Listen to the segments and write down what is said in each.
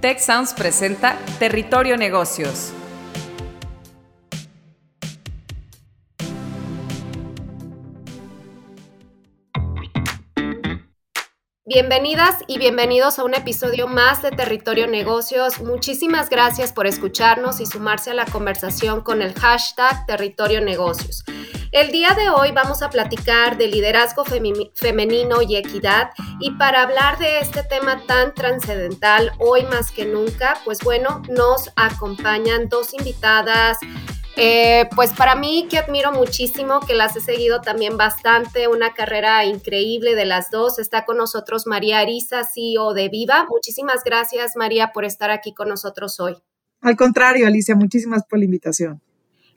Tech Sounds presenta Territorio Negocios. Bienvenidas y bienvenidos a un episodio más de Territorio Negocios. Muchísimas gracias por escucharnos y sumarse a la conversación con el hashtag Territorio Negocios. El día de hoy vamos a platicar de liderazgo femenino y equidad y para hablar de este tema tan trascendental hoy más que nunca, pues bueno, nos acompañan dos invitadas. Eh, pues para mí que admiro muchísimo, que las he seguido también bastante, una carrera increíble de las dos. Está con nosotros María Arisa, CEO de Viva. Muchísimas gracias María por estar aquí con nosotros hoy. Al contrario, Alicia, muchísimas por la invitación.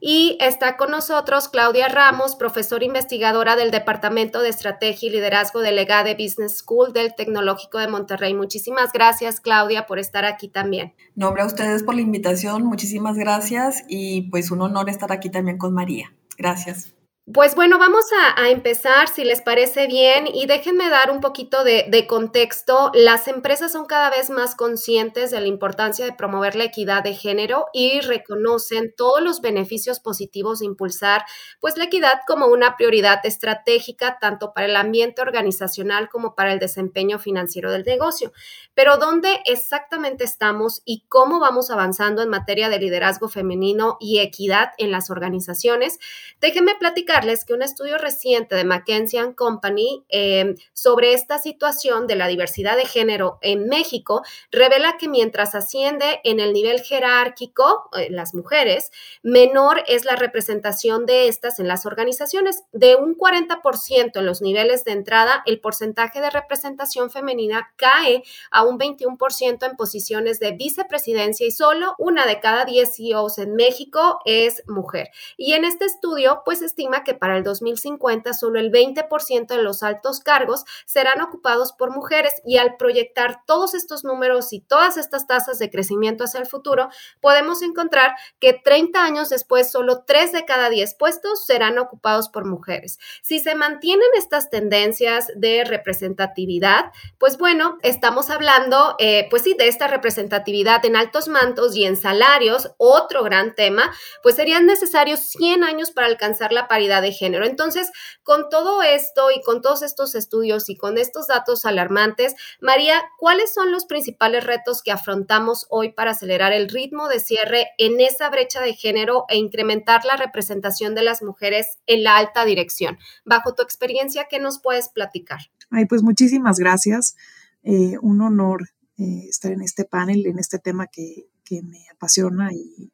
Y está con nosotros Claudia Ramos, profesora investigadora del Departamento de Estrategia y Liderazgo de Business School del Tecnológico de Monterrey. Muchísimas gracias, Claudia, por estar aquí también. Nombre a ustedes por la invitación, muchísimas gracias y pues un honor estar aquí también con María. Gracias. Pues bueno, vamos a, empezar, si les parece bien, y déjenme dar un poquito de, de, contexto. Las empresas son cada vez más conscientes de la importancia de promover la equidad de género y reconocen todos los beneficios positivos de impulsar pues la equidad como una prioridad estratégica tanto para el ambiente organizacional como para el desempeño financiero del negocio. Pero ¿dónde exactamente estamos y cómo vamos avanzando en materia de liderazgo femenino y equidad en las organizaciones? Déjenme platicar que un estudio reciente de McKinsey Company em, sobre esta situación de la diversidad de género en México revela que mientras asciende en el nivel jerárquico eh, las mujeres, menor es la representación de estas en las organizaciones. De un 40% en los niveles de entrada, el porcentaje de representación femenina cae a un 21% en posiciones de vicepresidencia y solo una de cada 10 CEOs en México es mujer. Y en este estudio, pues estima que para el 2050 solo el 20% de los altos cargos serán ocupados por mujeres y al proyectar todos estos números y todas estas tasas de crecimiento hacia el futuro, podemos encontrar que 30 años después solo 3 de cada 10 puestos serán ocupados por mujeres. Si se mantienen estas tendencias de representatividad, pues bueno, estamos hablando, eh, pues sí, de esta representatividad en altos mantos y en salarios, otro gran tema, pues serían necesarios 100 años para alcanzar la paridad de género. Entonces, con todo esto y con todos estos estudios y con estos datos alarmantes, María, ¿cuáles son los principales retos que afrontamos hoy para acelerar el ritmo de cierre en esa brecha de género e incrementar la representación de las mujeres en la alta dirección? Bajo tu experiencia, ¿qué nos puedes platicar? Ay, pues muchísimas gracias. Eh, un honor eh, estar en este panel, en este tema que, me apasiona y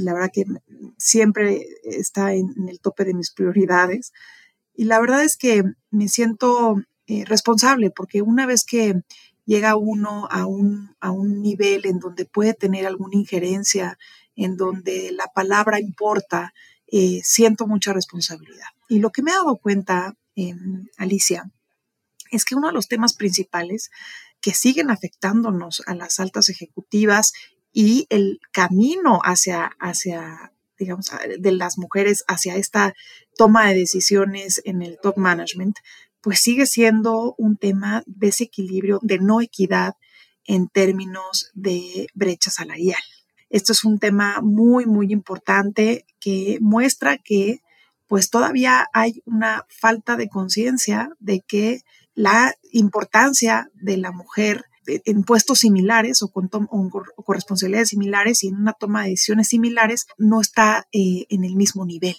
la verdad que siempre está en, el tope de mis prioridades. Y la verdad es que me siento eh, responsable porque una vez que llega uno a un, a un nivel en donde puede tener alguna injerencia, en donde la palabra importa, eh, siento mucha responsabilidad. Y lo que me he dado cuenta, em, Alicia, es que uno de los temas principales que siguen afectándonos a las altas ejecutivas y el camino hacia, hacia, digamos, de las mujeres hacia esta toma de decisiones en el top management, pues sigue siendo un tema de desequilibrio, de no equidad en términos de brecha salarial. Esto es un tema muy, muy importante que muestra que pues todavía hay una falta de conciencia de que la importancia de la mujer en puestos similares o con, responsabilidades similares y en una toma de decisiones similares no está eh, en el mismo nivel.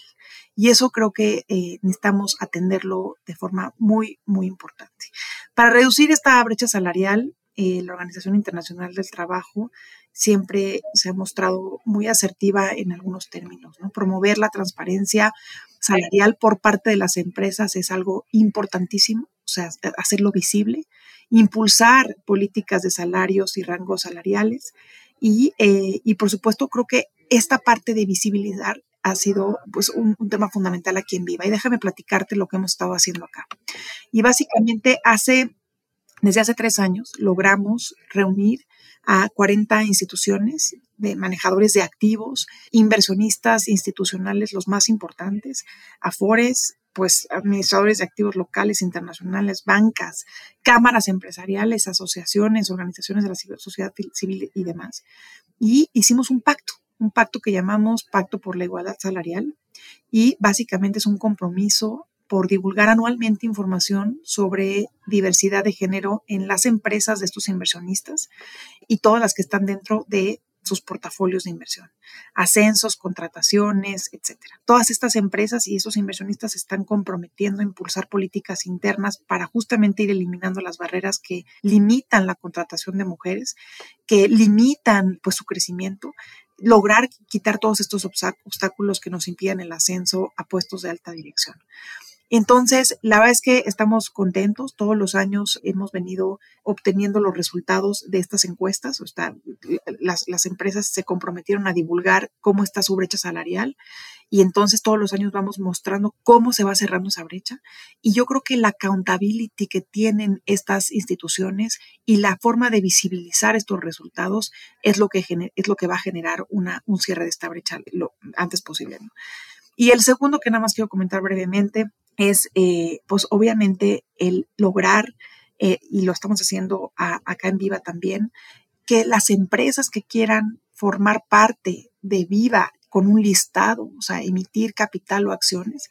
Y eso creo que eh, necesitamos atenderlo de forma muy, muy importante. Para reducir esta brecha salarial, eh, la Organización Internacional del Trabajo siempre se ha mostrado muy asertiva en algunos términos. ¿no? Promover la transparencia salarial por parte de las empresas es algo importantísimo, o sea, hacerlo visible impulsar políticas de salarios y rangos salariales. Y, eh, y por supuesto, creo que esta parte de visibilizar ha sido pues un, tema fundamental aquí en Viva. Y déjame platicarte lo que hemos estado haciendo acá. Y básicamente hace, desde hace tres años, logramos reunir a 40 instituciones de manejadores de activos, inversionistas institucionales, los más importantes, Afores, pues administradores de activos locales, internacionales, bancas, cámaras empresariales, asociaciones, organizaciones de la sociedad civil y demás. Y hicimos un pacto, un pacto que llamamos Pacto por la Igualdad Salarial y básicamente es un compromiso por divulgar anualmente información sobre diversidad de género en las empresas de estos inversionistas y todas las que están dentro de sus portafolios de inversión, ascensos, contrataciones, etcétera. Todas estas empresas y esos inversionistas están comprometiendo a impulsar políticas internas para justamente ir eliminando las barreras que limitan la contratación de mujeres, que limitan pues su crecimiento lograr quitar todos estos obstáculos que nos impiden el ascenso a puestos de alta dirección. Entonces, la verdad es que estamos contentos. Todos los años hemos venido obteniendo los resultados de estas encuestas. O sea, las, las, empresas se comprometieron a divulgar cómo está su brecha salarial y entonces todos los años vamos mostrando cómo se va cerrando esa brecha. Y yo creo que la accountability que tienen estas instituciones y la forma de visibilizar estos resultados es lo que, es lo que va a generar una, un cierre de esta brecha lo antes posible. Y el segundo que nada más quiero comentar brevemente es, eh, pues obviamente, el lograr, eh, y lo estamos haciendo acá en Viva también, que las empresas que quieran formar parte de Viva con un listado, o sea, emitir capital o acciones,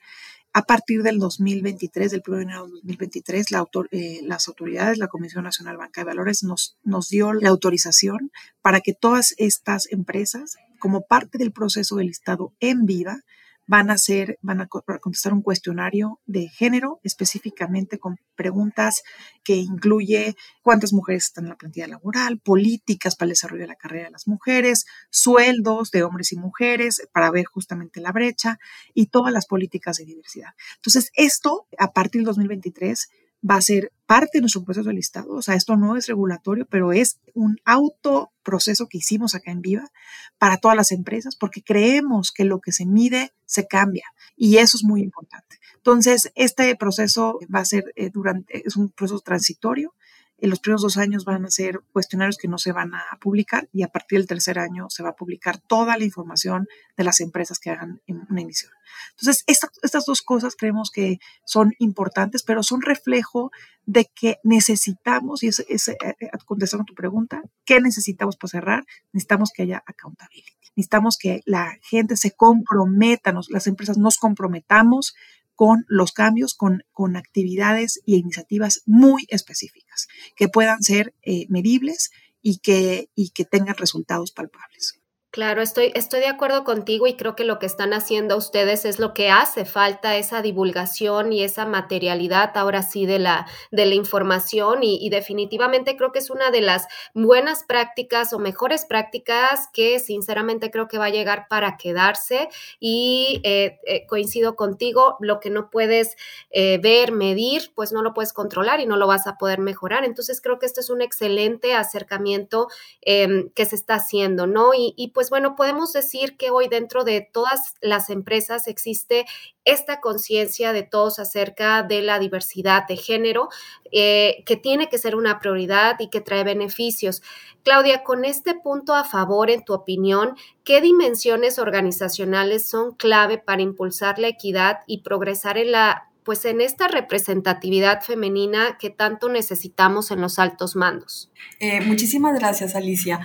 a partir del 2023, del 1 de enero de 2023, la eh, las autoridades, la Comisión Nacional Banca de Valores, nos, nos dio la autorización para que todas estas empresas, como parte del proceso de listado en viva, van a hacer, van a contestar un cuestionario de género, específicamente con preguntas que incluye cuántas mujeres están en la plantilla laboral, políticas para el desarrollo de la carrera de las mujeres, sueldos de hombres y mujeres para ver justamente la brecha y todas las políticas de diversidad. Entonces, esto a partir del 2023 va a ser parte de nuestro proceso de listado. O sea, esto no es regulatorio, pero es un autoproceso que hicimos acá en Viva para todas las empresas, porque creemos que lo que se mide se cambia y eso es muy importante. Entonces, este proceso va a ser eh, durante, es un proceso transitorio en los primeros dos años van a ser cuestionarios que no se van a publicar y a partir del tercer año se va a publicar toda la información de las empresas que hagan una emisión. Entonces, estas dos cosas creemos que son importantes, pero son reflejo de que necesitamos, y es, es eh, eh, contestando tu pregunta, ¿qué necesitamos para cerrar? Necesitamos que haya accountability. Necesitamos que la gente se comprometa, las empresas nos comprometamos con los cambios, con, con actividades y iniciativas muy específicas que puedan ser eh, medibles y que, y que tengan resultados palpables. Claro, estoy, estoy de acuerdo contigo y creo que lo que están haciendo ustedes es lo que hace falta, esa divulgación y esa materialidad ahora sí de la, de la información y, definitivamente creo que es una de las buenas prácticas o mejores prácticas que sinceramente creo que va a llegar para quedarse y eh, eh, coincido contigo, lo que no puedes eh, ver, medir, pues no lo puedes controlar y no lo vas a poder mejorar. Entonces creo que este es un excelente acercamiento em, que se está haciendo, ¿no? Y, pues pues bueno, podemos decir que hoy dentro de todas las empresas existe esta conciencia de todos acerca de la diversidad de género, eh, que tiene que ser una prioridad y que trae beneficios. Claudia, con este punto a favor, en tu opinión, ¿qué dimensiones organizacionales son clave para impulsar la equidad y progresar en la pues en esta representatividad femenina que tanto necesitamos en los altos mandos. Eh, muchísimas gracias, Alicia.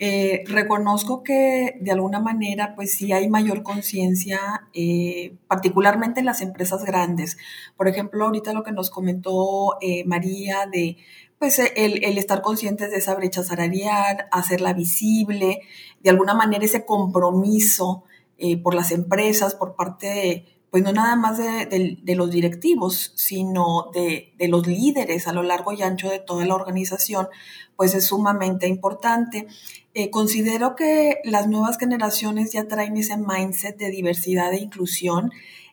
Eh, reconozco que de alguna manera, pues sí hay mayor conciencia, eh, particularmente en las empresas grandes. Por ejemplo, ahorita lo que nos comentó María de pues el, el, estar conscientes de esa brecha salarial, hacerla visible, de alguna manera ese compromiso por las empresas, por parte de pues no nada más de, los directivos, sino de, los líderes a lo largo y ancho de toda la organización, pues es sumamente importante. Eh, considero que las nuevas generaciones ya traen ese mindset de diversidad e inclusión.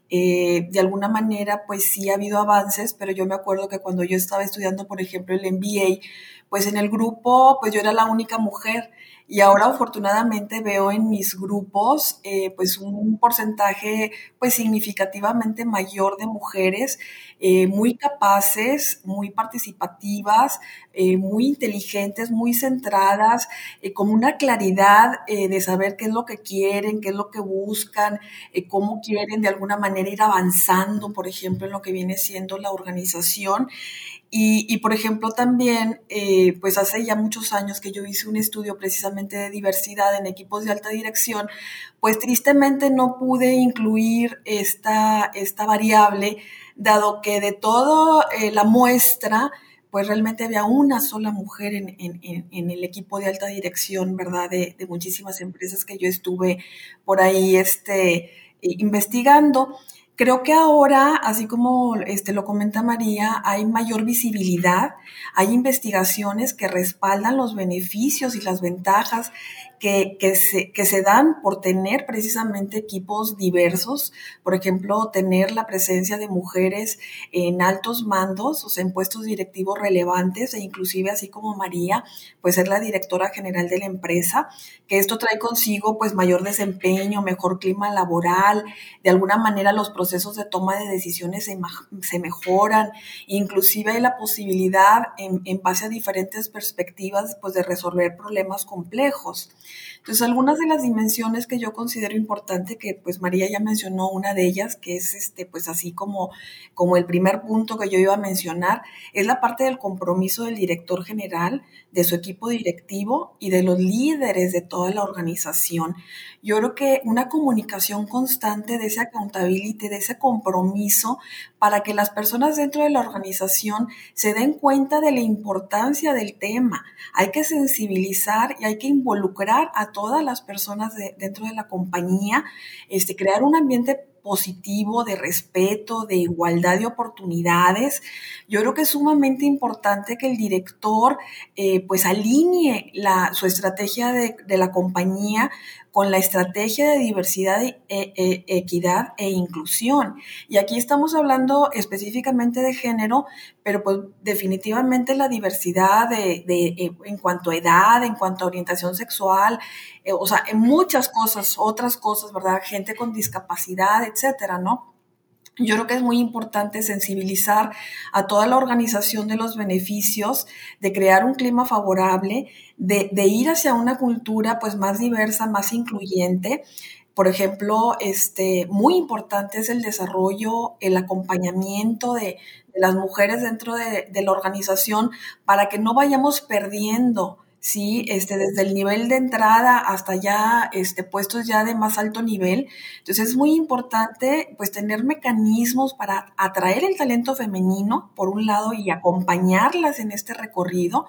Eh, de alguna manera, pues sí ha habido avances, pero yo me acuerdo que cuando yo estaba estudiando, por ejemplo, el MBA, pues en el grupo, pues yo era la única mujer y ahora afortunadamente veo en mis grupos eh, pues un porcentaje pues significativamente mayor de mujeres eh, muy capaces, muy participativas, eh, muy inteligentes, muy centradas, con una claridad de saber qué es lo que quieren, qué es lo que buscan, cómo quieren de alguna manera ir avanzando, por ejemplo, en lo que viene siendo la organización. Y, por ejemplo, también, eh, pues hace ya muchos años que yo hice un estudio precisamente de diversidad en equipos de alta dirección, pues tristemente no pude incluir esta, esta variable, dado que de toda eh, la muestra, pues realmente había una sola mujer en, en, el equipo de alta dirección, ¿verdad? De, de, muchísimas empresas que yo estuve por ahí este, investigando. Creo que ahora, así como este, lo comenta María, hay mayor visibilidad, hay investigaciones que respaldan los beneficios y las ventajas que, se dan por tener precisamente equipos diversos, por ejemplo, tener la presencia de mujeres en altos mandos, o sea, en puestos directivos relevantes, e inclusive así como María, pues ser la directora general de la empresa, que esto trae consigo pues mayor desempeño, mejor clima laboral, de alguna manera los procesos de toma de decisiones se, se mejoran, inclusive hay la posibilidad en, en base a diferentes perspectivas pues de resolver problemas complejos. Entonces, algunas de las dimensiones que yo considero importante, que pues María ya mencionó una de ellas, que es este, pues así como, como el primer punto que yo iba a mencionar, es la parte del compromiso del director general, de su equipo directivo y de los líderes de toda la organización. Yo creo que una comunicación constante de ese accountability, de ese compromiso, para que las personas dentro de la organización se den cuenta de la importancia del tema. Hay que sensibilizar y hay que involucrar a todas las personas dentro de la compañía, este, crear un ambiente positivo, de respeto, de igualdad de oportunidades. Yo creo que es sumamente importante que el director eh, pues alinee la, su estrategia de, de la compañía con la estrategia de diversidad, e, e, equidad e inclusión. Y aquí estamos hablando específicamente de género, pero pues definitivamente la diversidad de, eh, en cuanto a edad, en cuanto a orientación sexual, eh, o sea, en muchas cosas, otras cosas, ¿verdad? Gente con discapacidad, etcétera, ¿no? Yo creo que es muy importante sensibilizar a toda la organización de los beneficios, de crear un clima favorable, de, ir hacia una cultura pues más diversa, más incluyente. Por ejemplo, este, muy importante es el desarrollo, el acompañamiento de, las mujeres dentro de, de la organización para que no vayamos perdiendo ¿sí? Este, desde el nivel de entrada hasta ya este, puestos ya de más alto nivel. Entonces es muy importante pues tener mecanismos para atraer el talento femenino, por un lado, y acompañarlas en este recorrido.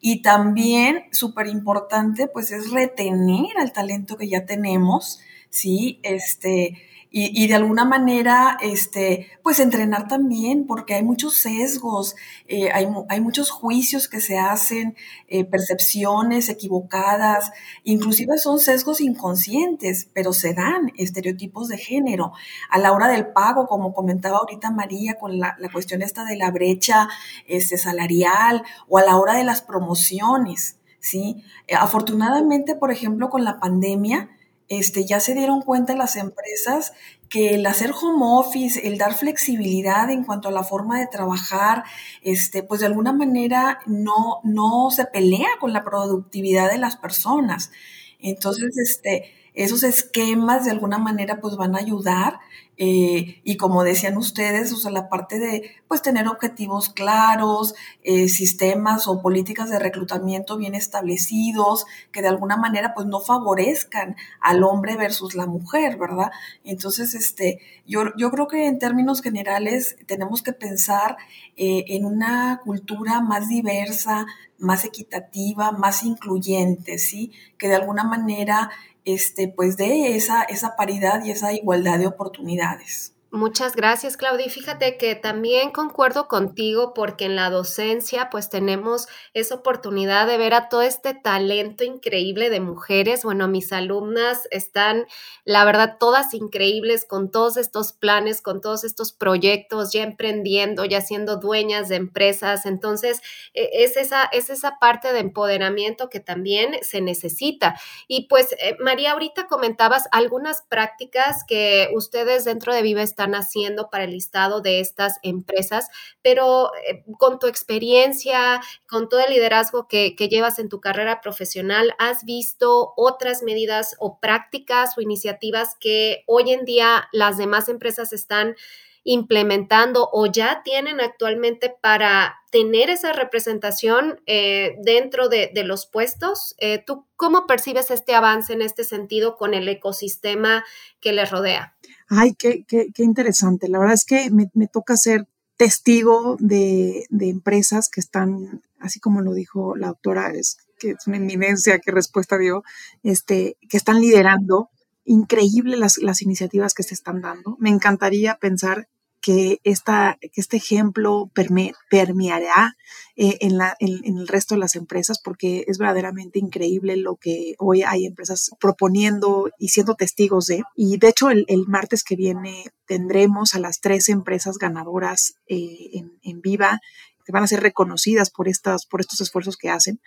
Y también, súper importante, pues es retener al talento que ya tenemos, ¿sí? Este, y, de alguna manera, este, pues entrenar también, porque hay muchos sesgos, eh, hay, hay, muchos juicios que se hacen, eh, percepciones equivocadas, inclusive son sesgos inconscientes, pero se dan estereotipos de género. A la hora del pago, como comentaba ahorita María, con la, la cuestión esta de la brecha este, salarial, o a la hora de las promociones, ¿sí? Eh, afortunadamente, por ejemplo, con la pandemia, este, ya se dieron cuenta las empresas que el hacer home office, el dar flexibilidad en cuanto a la forma de trabajar, este, pues de alguna manera no, no se pelea con la productividad de las personas. Entonces, este, esos esquemas de alguna manera pues van a ayudar eh, y como decían ustedes, o sea, la parte de pues tener objetivos claros, eh, sistemas o políticas de reclutamiento bien establecidos que de alguna manera pues no favorezcan al hombre versus la mujer, ¿verdad? Entonces, este, yo, yo creo que en términos generales tenemos que pensar eh, en una cultura más diversa, más equitativa, más incluyente, ¿sí? Que de alguna manera este, pues de esa, esa paridad y esa igualdad de oportunidades oportunidades. Muchas gracias, Claudia. Y fíjate que también concuerdo contigo porque en la docencia pues tenemos esa oportunidad de ver a todo este talento increíble de mujeres. Bueno, mis alumnas están, la verdad, todas increíbles con todos estos planes, con todos estos proyectos, ya emprendiendo, ya siendo dueñas de empresas. Entonces, e, es esa, es esa parte de empoderamiento que también se necesita. Y pues, eh, María, ahorita comentabas algunas prácticas que ustedes dentro de Viva están haciendo para el listado de estas empresas, pero eh, con tu experiencia, con todo el liderazgo que, que llevas en tu carrera profesional, ¿has visto otras medidas o prácticas o iniciativas que hoy en día las demás empresas están implementando o ya tienen actualmente para tener esa representación eh, dentro de, los puestos. Eh, ¿Tú cómo percibes este avance en este sentido con el ecosistema que les rodea? Ay, qué, qué, qué interesante. La verdad es que me, toca ser testigo de, de, empresas que están, así como lo dijo la doctora, es que es una eminencia, qué respuesta dio, este, que están liderando increíble las, las, iniciativas que se están dando. Me encantaría pensar que, esta, que este ejemplo permeará eh, en, la, en, el resto de las empresas porque es verdaderamente increíble lo que hoy hay empresas proponiendo y siendo testigos de. Y de hecho el, el martes que viene tendremos a las tres empresas ganadoras eh, en, en Viva que van a ser reconocidas por, estas, por estos esfuerzos que hacen.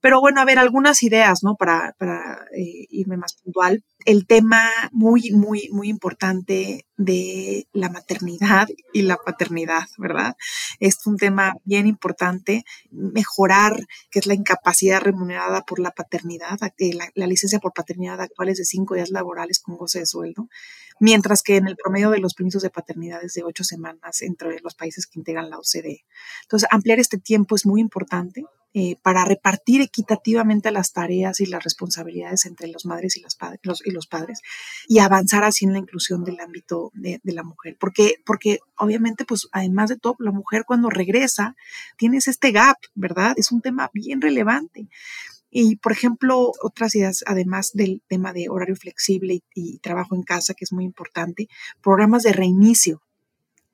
Pero bueno, a ver, algunas ideas, ¿no? Para, para eh, irme más puntual. El tema muy, muy, muy importante de la maternidad y la paternidad, ¿verdad? Es un tema bien importante. Mejorar, que es la incapacidad remunerada por la paternidad. La, la licencia por paternidad actual es de cinco días laborales con goce de sueldo mientras que en el promedio de los permisos de paternidad es de ocho semanas entre los países que integran la OCDE. Entonces, ampliar este tiempo es muy importante eh, para repartir equitativamente las tareas y las responsabilidades entre las madres y, los padres y avanzar así en la inclusión del ámbito de, de, la mujer. Porque, porque obviamente, pues además de todo, la mujer cuando regresa tienes este gap, ¿verdad? Es un tema bien relevante. Y, por ejemplo, otras ideas, además del tema de horario flexible y, trabajo en casa, que es muy importante, programas de reinicio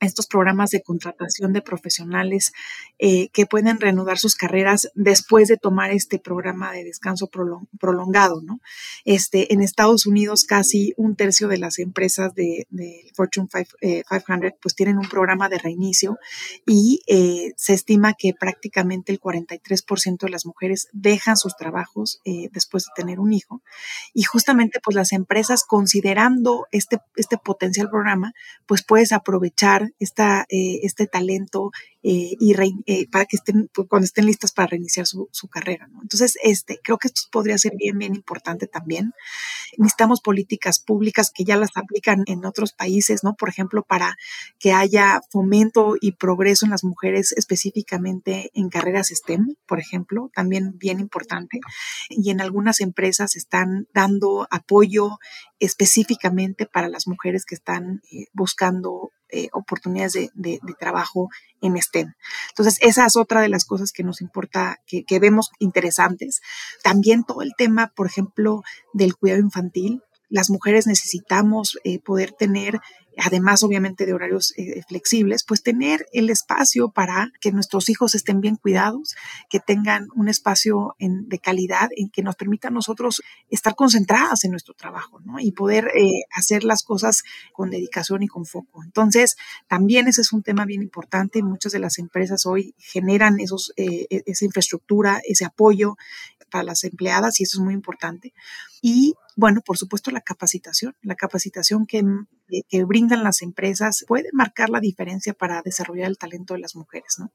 estos programas de contratación de profesionales eh, que pueden reanudar sus carreras después de tomar este programa de descanso prolongado, ¿no? Este, en Estados Unidos casi un tercio de las empresas de, Fortune 500 eh, pues tienen un programa de reinicio y eh, se estima que prácticamente el 43% de las mujeres dejan sus trabajos después de tener un hijo y justamente pues las empresas considerando este, este potencial programa pues puedes aprovechar esta, eh, este talento eh, y eh, para que estén, pues, cuando estén listas para reiniciar su, carrera. Entonces, este, creo que esto podría ser bien, bien importante también. Necesitamos políticas públicas que ya las aplican en otros países, ¿no? Por ejemplo, para que haya fomento y progreso en las mujeres específicamente en carreras STEM, por ejemplo, también bien importante. Y en algunas empresas están dando apoyo específicamente para las mujeres que están buscando eh, oportunidades de, trabajo en STEM. Entonces, esa es otra de las cosas que nos importa, que, que vemos interesantes. También todo el tema, por ejemplo, del cuidado infantil. Las mujeres necesitamos eh, poder tener además obviamente de horarios eh, flexibles, pues tener el espacio para que nuestros hijos estén bien cuidados, que tengan un espacio de calidad en que nos permita a nosotros estar concentradas en nuestro trabajo ¿no? y poder eh, hacer las cosas con dedicación y con foco. Entonces, también ese es un tema bien importante. Muchas de las empresas hoy generan esos, eh, e-, esa infraestructura, ese apoyo para las empleadas y eso es muy importante. Y bueno, por supuesto, la capacitación. La capacitación que, que, brindan las empresas puede marcar la diferencia para desarrollar el talento de las mujeres, ¿no?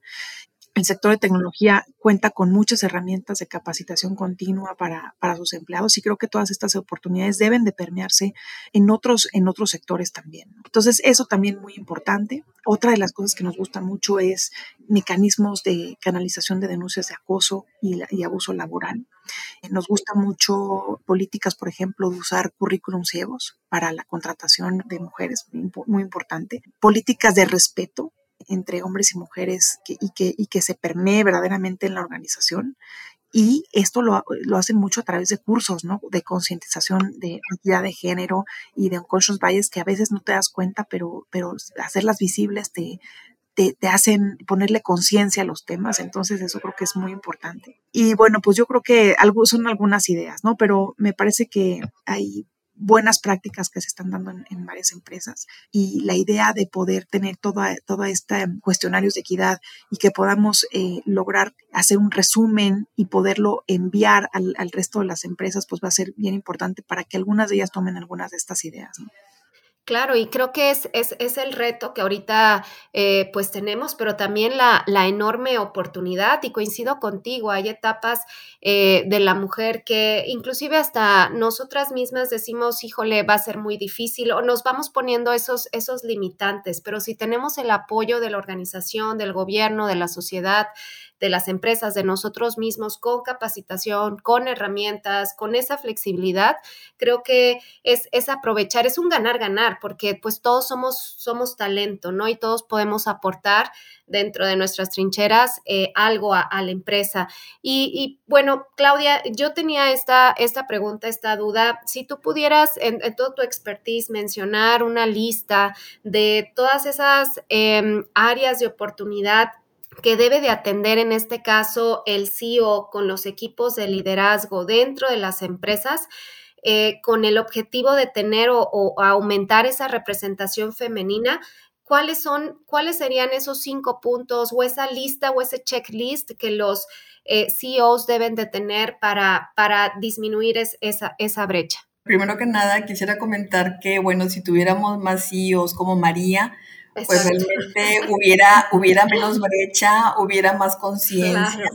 El sector de tecnología cuenta con muchas herramientas de capacitación continua para, para, sus empleados y creo que todas estas oportunidades deben de permearse en otros, en otros sectores también. Entonces, eso también muy importante. Otra de las cosas que nos gusta mucho es mecanismos de canalización de denuncias de acoso y, abuso laboral. Nos gusta mucho políticas, por ejemplo, de usar currículum ciegos para la contratación de mujeres, muy importante. Políticas de respeto entre hombres y mujeres y, que, se permee verdaderamente en la organización y esto lo, lo, hacen mucho a través de cursos, ¿no? De concientización de equidad de género y de unconscious bias que a veces no te das cuenta, pero, hacerlas visibles te, te, te, hacen ponerle conciencia a los temas, entonces eso creo que es muy importante. Y bueno, pues yo creo que algo, son algunas ideas, ¿no? Pero me parece que hay buenas prácticas que se están dando en, varias empresas y la idea de poder tener toda, toda esta cuestionarios de equidad y que podamos eh, lograr hacer un resumen y poderlo enviar al, al, resto de las empresas, pues va a ser bien importante para que algunas de ellas tomen algunas de estas ideas. ¿no? Claro, y creo que es, es, es el reto que ahorita eh, pues tenemos, pero también la, la, enorme oportunidad, y coincido contigo, hay etapas eh, de la mujer que inclusive hasta nosotras mismas decimos, híjole, va a ser muy difícil, o nos vamos poniendo esos, esos limitantes, pero si tenemos el apoyo de la organización, del gobierno, de la sociedad, de las empresas, de nosotros mismos, con capacitación, con herramientas, con esa flexibilidad, creo que es, es aprovechar, es un ganar-ganar, porque pues todos somos, somos talento, ¿no? Y todos podemos aportar dentro de nuestras trincheras eh, algo a, la empresa. Y, bueno, Claudia, yo tenía esta, esta pregunta, esta duda. Si tú pudieras en, todo tu expertise mencionar una lista de todas esas em, áreas de oportunidad que debe de atender en este caso el CEO con los equipos de liderazgo dentro de las empresas eh, con el objetivo de tener o, aumentar esa representación femenina. ¿Cuáles son, cuáles serían esos cinco puntos o esa lista o ese checklist que los eh, CEOs deben de tener para, para disminuir esa, esa brecha? Primero que nada, quisiera comentar que, bueno, si tuviéramos más CEOs como María, pues realmente hubiera, hubiera menos brecha, hubiera más conciencia.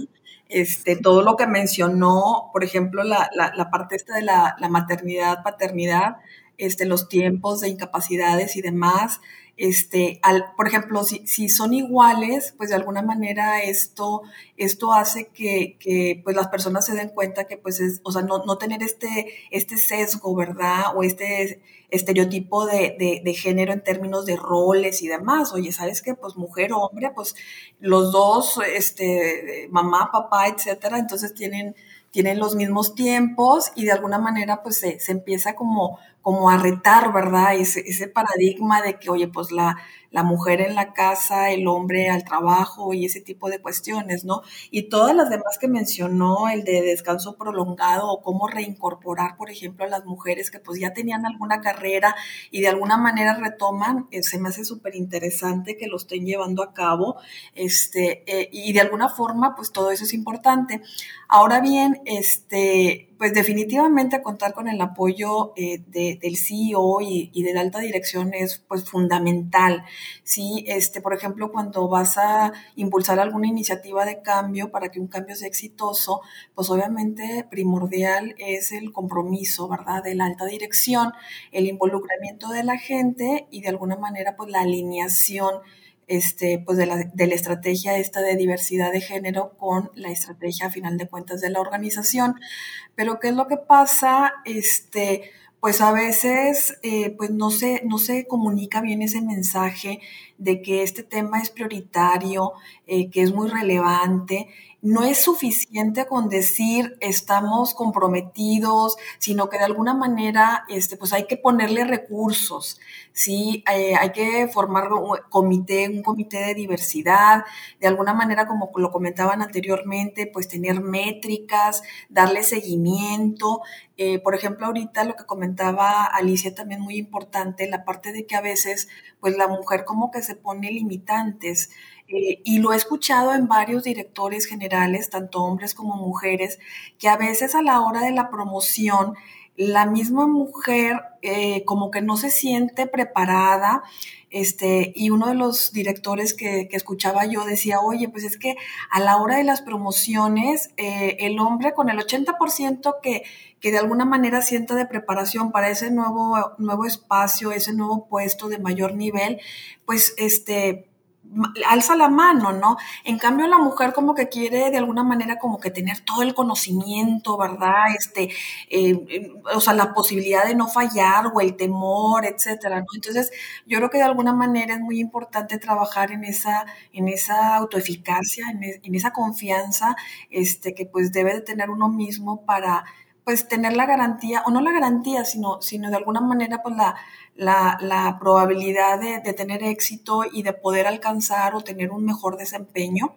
Este, todo lo que mencionó, por ejemplo, la, la, la parte esta de la, la, maternidad, paternidad, este, los tiempos de incapacidades y demás, este, al, por ejemplo, si, si, son iguales, pues de alguna manera esto, esto hace que, que, pues las personas se den cuenta que pues es, o sea, no, no tener este, este sesgo, ¿verdad? O este estereotipo de, de, género en términos de roles y demás. Oye, ¿sabes qué? Pues mujer o hombre, pues los dos, este, mamá, papá, etcétera, entonces tienen, tienen los mismos tiempos y de alguna manera pues se, se empieza como como a retar, ¿verdad? Ese, paradigma de que, oye, pues la, la mujer en la casa, el hombre al trabajo y ese tipo de cuestiones, ¿no? Y todas las demás que mencionó, el de descanso prolongado o cómo reincorporar, por ejemplo, a las mujeres que pues ya tenían alguna carrera y de alguna manera retoman, eh, se me hace súper interesante que lo estén llevando a cabo, este, eh, y de alguna forma, pues todo eso es importante. Ahora bien, este, pues definitivamente contar con el apoyo eh, del CEO y, y, de la alta dirección es pues fundamental. Sí, este, por ejemplo, cuando vas a impulsar alguna iniciativa de cambio para que un cambio sea exitoso, pues obviamente primordial es el compromiso, ¿verdad? De la alta dirección, el involucramiento de la gente y de alguna manera pues la alineación este, pues de la, de la estrategia esta de diversidad de género con la estrategia a final de cuentas de la organización. Pero ¿qué es lo que pasa? Este, pues a veces eh, pues no se, no se comunica bien ese mensaje de que este tema es prioritario, eh, que es muy relevante no es suficiente con decir estamos comprometidos, sino que de alguna manera este, pues hay que ponerle recursos, ¿sí? Eh, hay que formar un comité, un comité de diversidad, de alguna manera, como lo comentaban anteriormente, pues tener métricas, darle seguimiento. Eh, por ejemplo, ahorita lo que comentaba Alicia también muy importante, la parte de que a veces pues la mujer como que se pone limitantes. Eh, y lo he escuchado en varios directores generales, tanto hombres como mujeres, que a veces a la hora de la promoción, la misma mujer eh, como que no se siente preparada, este, y uno de los directores que, que, escuchaba yo decía, oye, pues es que a la hora de las promociones, eh, el hombre con el 80% que, que de alguna manera sienta de preparación para ese nuevo, nuevo espacio, ese nuevo puesto de mayor nivel, pues este, alza la mano, ¿no? En cambio, la mujer como que quiere de alguna manera como que tener todo el conocimiento, ¿verdad? Este, eh, o sea, la posibilidad de no fallar o el temor, etcétera, ¿no? Entonces, yo creo que de alguna manera es muy importante trabajar en esa, en esa autoeficacia, en, en esa confianza, este, que pues debe de tener uno mismo para pues tener la garantía, o no la garantía, sino, sino de alguna manera pues la, la, probabilidad de, tener éxito y de poder alcanzar o tener un mejor desempeño.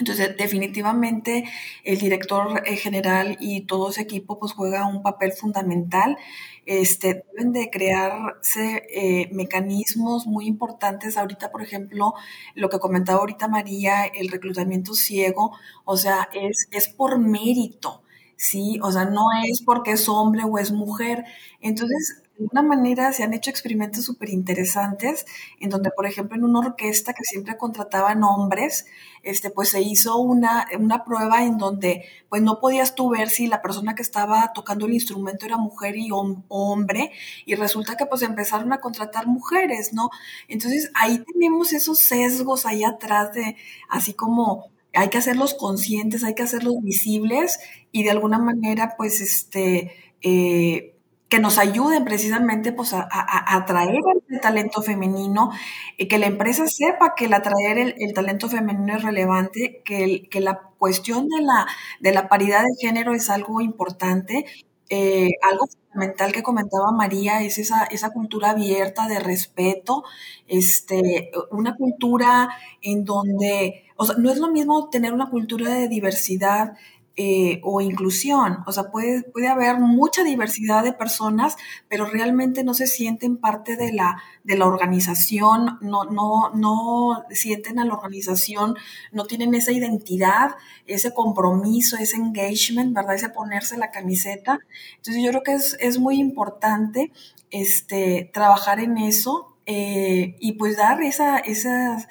Entonces, definitivamente el director eh, general y todo ese equipo pues juega un papel fundamental. Este, deben de crearse eh, mecanismos muy importantes. Ahorita, por ejemplo, lo que comentaba ahorita María, el reclutamiento ciego, o sea, es, es por mérito. ¿Sí? O sea, no es porque es hombre o es mujer. Entonces, de alguna manera se han hecho experimentos súper interesantes en donde, por ejemplo, en una orquesta que siempre contrataban hombres, este, pues se hizo una, una prueba en donde pues no podías tú ver si la persona que estaba tocando el instrumento era mujer y hombre y resulta que pues empezaron a contratar mujeres, ¿no? Entonces ahí tenemos esos sesgos ahí atrás de así como hay que hacerlos conscientes, hay que hacerlos visibles y de alguna manera, pues, este, eh, que nos ayuden precisamente pues, a, atraer el talento femenino, y que la empresa sepa que el atraer el, talento femenino es relevante, que, que, la cuestión de la, de la paridad de género es algo importante. Eh, algo fundamental que comentaba María es esa, esa cultura abierta de respeto, este, una cultura en donde o sea, no es lo mismo tener una cultura de diversidad eh, o inclusión. O sea, puede, puede haber mucha diversidad de personas, pero realmente no se sienten parte de la, de la organización, no, no, no sienten a la organización, no tienen esa identidad, ese compromiso, ese engagement, ¿verdad? Ese ponerse la camiseta. Entonces yo creo que es, es muy importante este, trabajar en eso eh, y pues dar esa, esas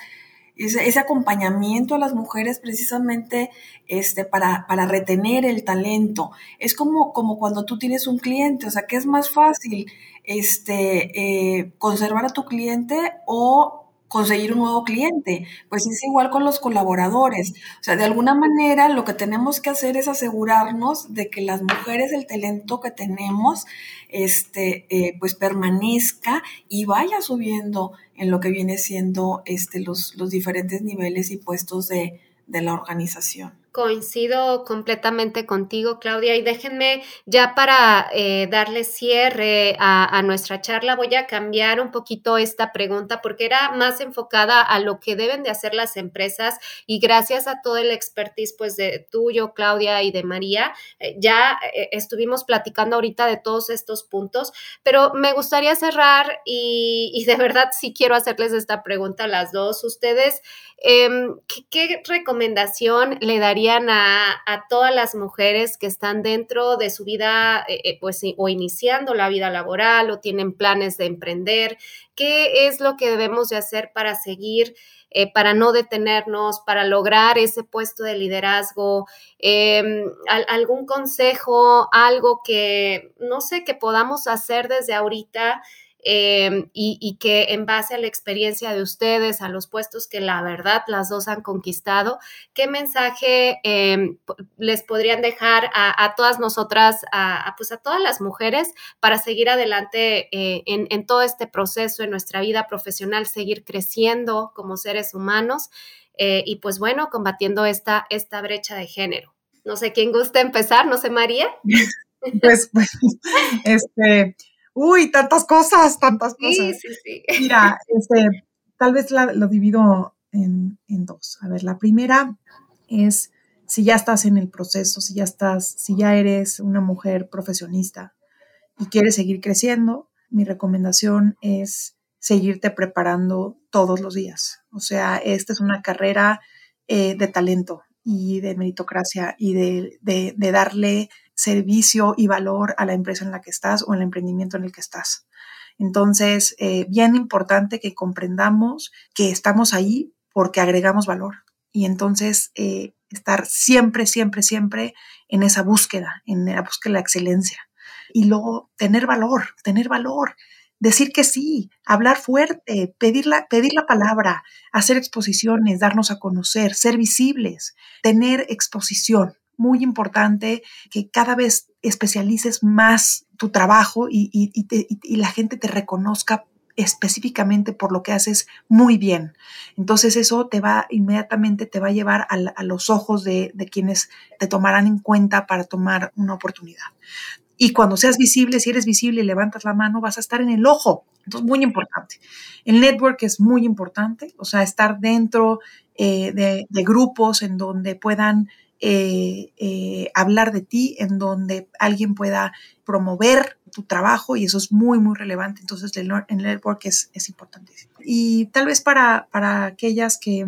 ese, acompañamiento a las mujeres precisamente este, para, para, retener el talento. Es como, como cuando tú tienes un cliente, o sea, ¿qué es más fácil? Este, eh, conservar a tu cliente o conseguir un nuevo cliente. Pues es igual con los colaboradores. O sea, de alguna manera lo que tenemos que hacer es asegurarnos de que las mujeres, el talento que tenemos, este, eh, pues permanezca y vaya subiendo en lo que viene siendo este, los, los diferentes niveles y puestos de, de la organización. Coincido completamente contigo, Claudia, y déjenme ya para eh, darle cierre a, nuestra charla, voy a cambiar un poquito esta pregunta porque era más enfocada a lo que deben de hacer las empresas y gracias a todo el expertise pues de tuyo, Claudia, y de María, eh, ya eh, estuvimos platicando ahorita de todos estos puntos, pero me gustaría cerrar y, y de verdad sí quiero hacerles esta pregunta a las dos. Ustedes, em, ¿qué, ¿qué recomendación le darían a, todas las mujeres que están dentro de su vida, eh, eh, pues, o iniciando la vida laboral o tienen planes de emprender? ¿Qué es lo que debemos de hacer para seguir? Eh, para no detenernos, para lograr ese puesto de liderazgo, em, algún consejo, algo que, no sé, que podamos hacer desde ahorita Em, y, que en base a la experiencia de ustedes, a los puestos que la verdad las dos han conquistado, ¿qué mensaje em, les podrían dejar a, todas nosotras, a, pues a todas las mujeres para seguir adelante eh, en, todo este proceso en nuestra vida profesional, seguir creciendo como seres humanos eh, y pues bueno, combatiendo esta, esta brecha de género? No sé quién gusta empezar, no sé, María. pues, pues este, uy, tantas cosas, tantas cosas. Sí, sí, sí. Mira, este, tal vez lo divido en, dos. A ver, la primera es si ya estás en el proceso, si ya estás, si ya eres una mujer profesionista y quieres seguir creciendo, mi recomendación es seguirte preparando todos los días. O sea, esta es una carrera eh, de talento y de meritocracia y de, de darle servicio y valor a la empresa en la que estás o el emprendimiento en el que estás. Entonces, eh, bien importante que comprendamos que estamos ahí porque agregamos valor y entonces eh, estar siempre, siempre, siempre en esa búsqueda, en la búsqueda de la excelencia. Y luego tener valor, tener valor. decir que sí, hablar fuerte, pedir pedir la palabra, hacer exposiciones, darnos a conocer, ser visibles, tener exposición. Muy importante que cada vez especialices más tu trabajo y, y la gente te reconozca específicamente por lo que haces muy bien. Entonces eso te va inmediatamente, te va a llevar a, los ojos de, quienes te tomarán en cuenta para tomar una oportunidad. Y cuando seas visible, si eres visible y levantas la mano, vas a estar en el ojo. Entonces, muy importante. El network es muy importante, o sea, estar dentro eh, de, grupos en donde puedan eh, eh, hablar de ti, en donde alguien pueda promover tu trabajo y eso es muy, muy relevante. Entonces, el, network es, es importantísimo. Y tal vez para, para aquellas que,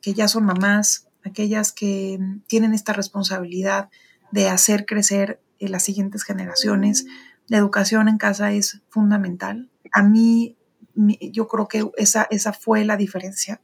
que ya son mamás, aquellas que tienen esta responsabilidad de hacer crecer las siguientes generaciones, la educación en casa es fundamental. A mí, yo creo que esa, esa fue la diferencia.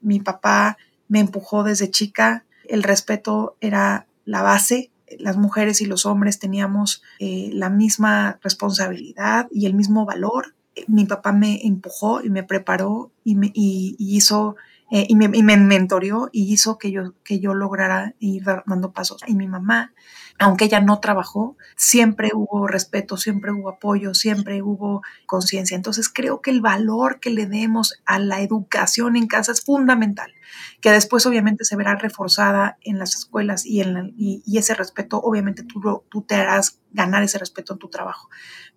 Mi papá me empujó desde chica, el respeto era la base, las mujeres y los hombres teníamos eh, la misma responsabilidad y el mismo valor. Mi papá me empujó y me preparó y, me, hizo eh, y, me, y me mentoreó y hizo que yo, que yo lograra ir dando pasos. Y mi mamá aunque ella no trabajó, siempre hubo respeto, siempre hubo apoyo, siempre hubo conciencia. Entonces creo que el valor que le demos a la educación en casa es fundamental, que después obviamente se verá reforzada en las escuelas y, en y, ese respeto, obviamente tú, tú te harás ganar ese respeto en tu trabajo.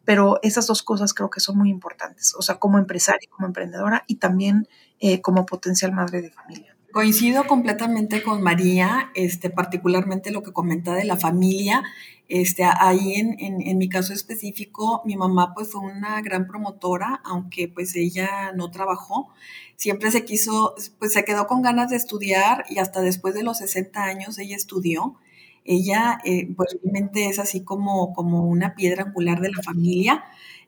Pero esas dos cosas creo que son muy importantes, o sea, como empresaria, como emprendedora y también eh, como potencial madre de familia. Coincido completamente con María, este, particularmente lo que comenta de la familia. Este, ahí en, en, mi caso específico, mi mamá pues fue una gran promotora, aunque pues ella no trabajó. Siempre se quiso, pues se quedó con ganas de estudiar y hasta después de los 60 años ella estudió. Ella eh, pues realmente es así como, como una piedra angular de la familia.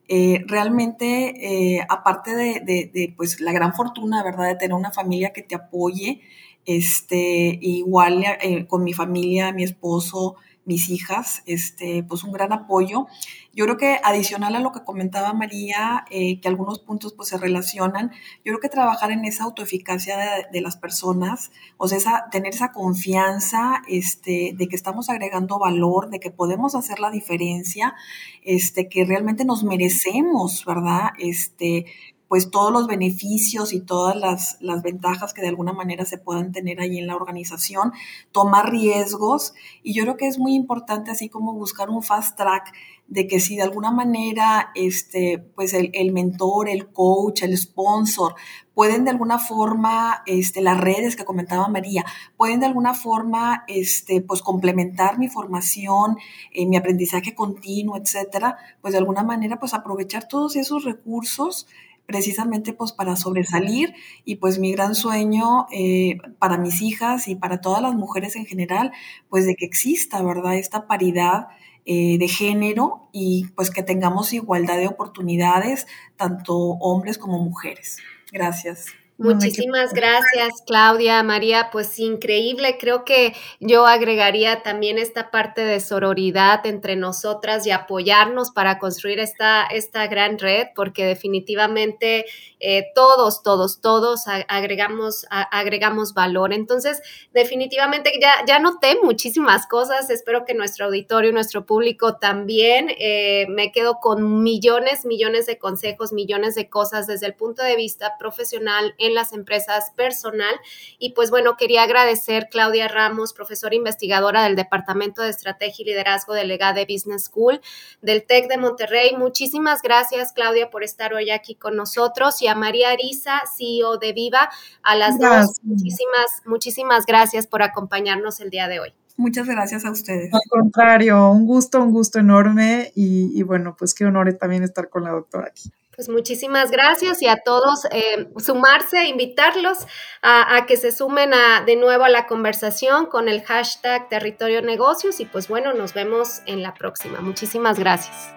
Eh, realmente, eh, aparte de, pues, la gran fortuna, ¿verdad?, de tener una familia que te apoye, este, igual con mi familia, mi esposo, mis hijas, este, pues un gran apoyo. Yo creo que adicional a lo que comentaba María, eh, que algunos puntos pues se relacionan, yo creo que trabajar en esa autoeficacia de, las personas, o sea, tener esa confianza este, de que estamos agregando valor, de que podemos hacer la diferencia, este, que realmente nos merecemos, ¿verdad? Este, pues todos los beneficios y todas las, las, ventajas que de alguna manera se puedan tener ahí en la organización, tomar riesgos. Y yo creo que es muy importante así como buscar un fast track de que si de alguna manera este, pues el, el mentor, el coach, el sponsor pueden de alguna forma, este, las redes que comentaba María, pueden de alguna forma, este, pues complementar mi formación, eh, mi aprendizaje continuo, etcétera, pues de alguna manera, pues aprovechar todos esos recursos precisamente pues para sobresalir y pues mi gran sueño eh, para mis hijas y para todas las mujeres en general, pues de que exista, ¿verdad? Esta paridad eh, de género y pues que tengamos igualdad de oportunidades, tanto hombres como mujeres. Gracias. Muchísimas gracias, Claudia, María, pues increíble. Creo que yo agregaría también esta parte de sororidad entre nosotras y apoyarnos para construir esta, esta gran red, porque definitivamente eh, todos, todos, todos agregamos, agregamos valor. Entonces, definitivamente ya, ya noté muchísimas cosas. Espero que nuestro auditorio, nuestro público también. Eh, me quedo con millones, millones de consejos, millones de cosas desde el punto de vista profesional en las empresas personal. Y pues bueno, quería agradecer Claudia Ramos, profesora investigadora del Departamento de Estrategia y Liderazgo de Legade Business School del TEC de Monterrey. Muchísimas gracias, Claudia, por estar hoy aquí con nosotros. Y a María Arisa, CEO de Viva, a las dos, muchísimas, muchísimas gracias por acompañarnos el día de hoy. Muchas gracias a ustedes. Al contrario, un gusto, un gusto enorme y, y bueno, pues qué honor también estar con la doctora aquí. Pues muchísimas gracias y a todos eh, sumarse, invitarlos a, que se sumen a, de nuevo a la conversación con el hashtag Territorio Negocios y pues bueno, nos vemos en la próxima. Muchísimas gracias.